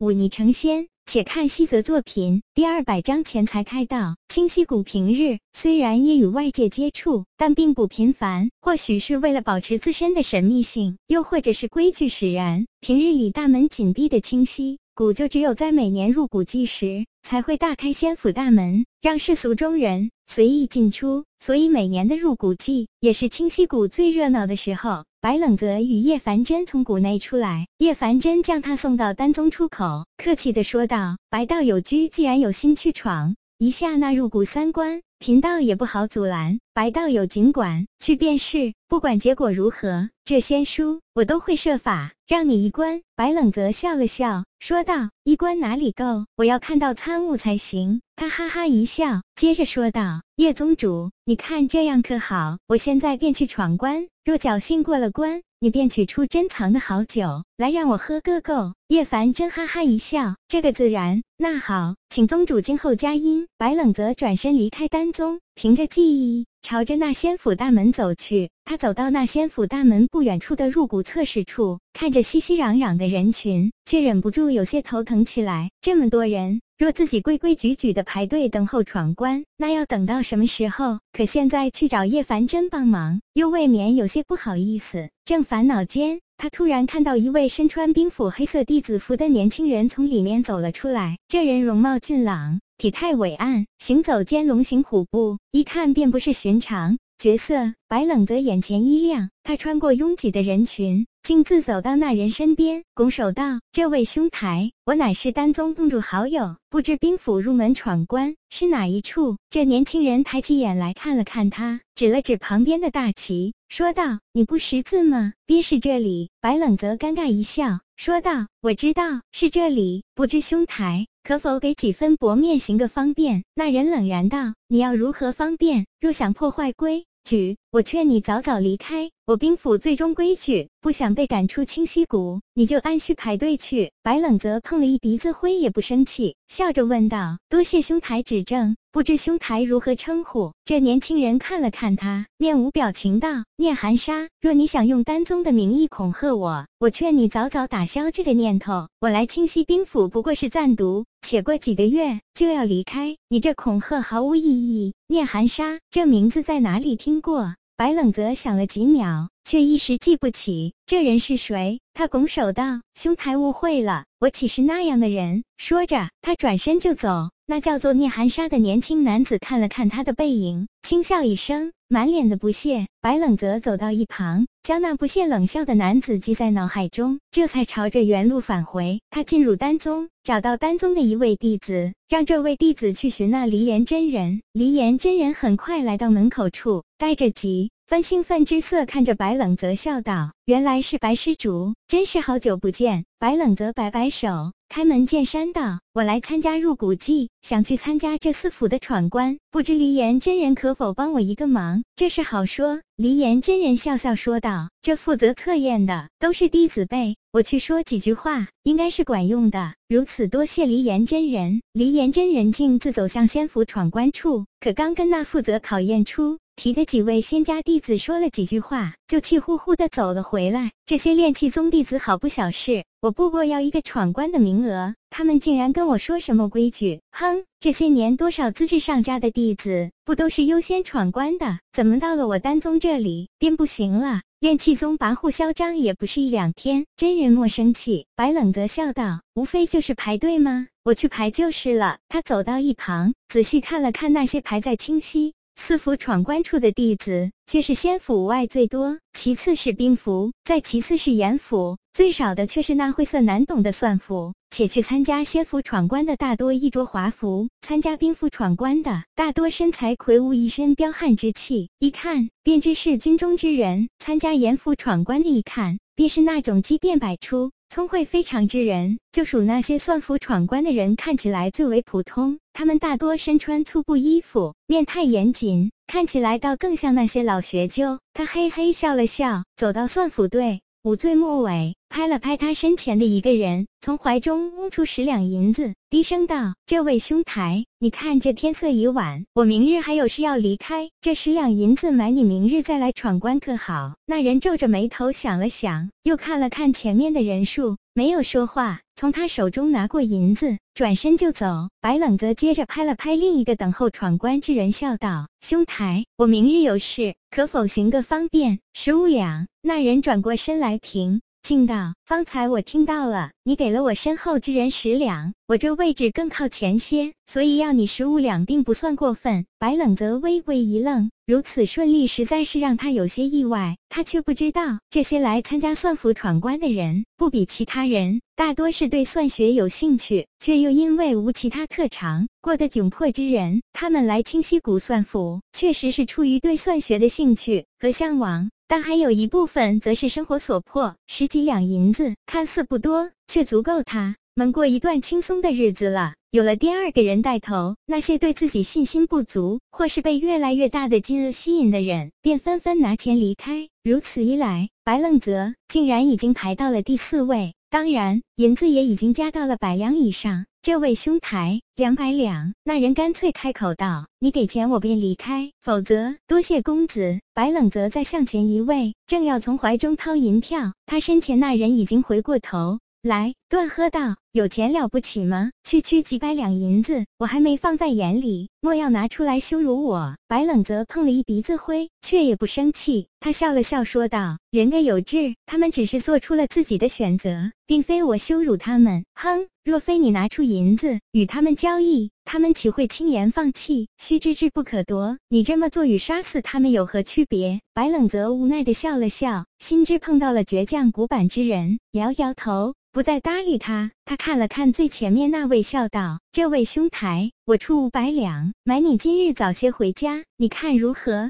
忤逆成仙。且看西泽作品第二百章钱财开道。清溪谷平日虽然也与外界接触，但并不频繁。或许是为了保持自身的神秘性，又或者是规矩使然，平日里大门紧闭的清溪谷，就只有在每年入谷季时才会大开仙府大门，让世俗中人随意进出。所以每年的入谷季也是清溪谷最热闹的时候。白冷泽与叶凡真从谷内出来，叶凡真将他送到丹宗出口，客气地说道：“白道友居，既然有心去闯，一下纳入谷三关，贫道也不好阻拦。白道有尽管去便是，不管结果如何，这仙书我都会设法让你一关。”白冷泽笑了笑，说道：“一关哪里够？我要看到参悟才行。”他哈哈一笑，接着说道：“叶宗主，你看这样可好？我现在便去闯关。”若侥幸过了关，你便取出珍藏的好酒来让我喝个够。叶凡真哈哈一笑，这个自然。那好，请宗主今后佳音。白冷泽转身离开丹宗，凭着记忆朝着那仙府大门走去。他走到那仙府大门不远处的入谷测试处，看着熙熙攘攘的人群，却忍不住有些头疼起来。这么多人。若自己规规矩矩的排队等候闯关，那要等到什么时候？可现在去找叶凡真帮忙，又未免有些不好意思。正烦恼间，他突然看到一位身穿兵府黑色弟子服的年轻人从里面走了出来。这人容貌俊朗，体态伟岸，行走间龙行虎步，一看便不是寻常角色。白冷泽眼前一亮，他穿过拥挤的人群。径自走到那人身边，拱手道：“这位兄台，我乃是丹宗宗主好友，不知兵府入门闯关是哪一处？”这年轻人抬起眼来看了看他，指了指旁边的大旗，说道：“你不识字吗？便是这里。”白冷泽尴尬一笑，说道：“我知道是这里，不知兄台可否给几分薄面行个方便？”那人冷然道：“你要如何方便？若想破坏规。”举，我劝你早早离开。我兵府最终规矩，不想被赶出清溪谷，你就按需排队去。白冷泽碰了一鼻子灰，也不生气，笑着问道：“多谢兄台指正，不知兄台如何称呼？”这年轻人看了看他，面无表情道：“聂寒沙，若你想用丹宗的名义恐吓我，我劝你早早打消这个念头。我来清溪兵府不过是暂读，且过几个月就要离开，你这恐吓毫无意义。”聂寒沙这名字在哪里听过？白冷泽想了几秒，却一时记不起这人是谁。他拱手道：“兄台误会了，我岂是那样的人？”说着，他转身就走。那叫做聂寒沙的年轻男子看了看他的背影，轻笑一声，满脸的不屑。白冷泽走到一旁，将那不屑冷笑的男子记在脑海中，这才朝着原路返回。他进入丹宗，找到丹宗的一位弟子，让这位弟子去寻那离岩真人。离岩真人很快来到门口处。带着急分兴奋之色看着白冷泽，笑道：“原来是白施主，真是好久不见。”白冷泽摆摆手，开门见山道：“我来参加入古祭，想去参加这四府的闯关，不知离岩真人可否帮我一个忙？”这是好说。离岩真人笑笑说道：“这负责测验的都是弟子辈，我去说几句话，应该是管用的。如此多谢离岩真人。”离岩真人径自走向仙府闯关处，可刚跟那负责考验出。提的几位仙家弟子说了几句话，就气呼呼的走了回来。这些炼气宗弟子好不小事，我不过要一个闯关的名额，他们竟然跟我说什么规矩？哼，这些年多少资质上佳的弟子，不都是优先闯关的？怎么到了我丹宗这里便不行了？炼气宗跋扈嚣张也不是一两天。真人莫生气，白冷泽笑道：“无非就是排队吗？我去排就是了。”他走到一旁，仔细看了看那些排在清溪。四府闯关处的弟子却是仙府外最多，其次是兵符，再其次是严府，最少的却是那晦涩难懂的算符。且去参加仙府闯关的大多衣着华服，参加兵符闯关的大多身材魁梧，一身彪悍之气，一看便知是军中之人。参加严府闯关的，一看便是那种机变百出。聪慧非常之人，就属那些算符闯关的人，看起来最为普通。他们大多身穿粗布衣服，面态严谨，看起来倒更像那些老学究。他嘿嘿笑了笑，走到算符队五醉末尾。拍了拍他身前的一个人，从怀中摸出十两银子，低声道：“这位兄台，你看这天色已晚，我明日还有事要离开，这十两银子买你明日再来闯关可好？”那人皱着眉头想了想，又看了看前面的人数，没有说话。从他手中拿过银子，转身就走。白冷则接着拍了拍另一个等候闯关之人，笑道：“兄台，我明日有事，可否行个方便？十五两。”那人转过身来，平。敬道：“方才我听到了，你给了我身后之人十两，我这位置更靠前些，所以要你十五两，并不算过分。”白冷则微微一愣，如此顺利，实在是让他有些意外。他却不知道，这些来参加算府闯关的人，不比其他人，大多是对算学有兴趣，却又因为无其他特长，过得窘迫之人。他们来清溪谷算府，确实是出于对算学的兴趣和向往。但还有一部分则是生活所迫，十几两银子看似不多，却足够他们过一段轻松的日子了。有了第二个人带头，那些对自己信心不足，或是被越来越大的金额吸引的人，便纷纷拿钱离开。如此一来，白冷泽竟然已经排到了第四位，当然银子也已经加到了百两以上。这位兄台，两百两。那人干脆开口道：“你给钱，我便离开；否则，多谢公子。”白冷泽再向前一位，正要从怀中掏银票，他身前那人已经回过头来，断喝道：“有钱了不起吗？区区几百两银子，我还没放在眼里，莫要拿出来羞辱我！”白冷泽碰了一鼻子灰，却也不生气，他笑了笑说道：“人各有志，他们只是做出了自己的选择，并非我羞辱他们。哼！”若非你拿出银子与他们交易，他们岂会轻言放弃？须知志不可夺，你这么做与杀死他们有何区别？白冷泽无奈的笑了笑，心知碰到了倔强古板之人，摇摇头，不再搭理他。他看了看最前面那位，笑道：“这位兄台，我出五百两，买你今日早些回家，你看如何？”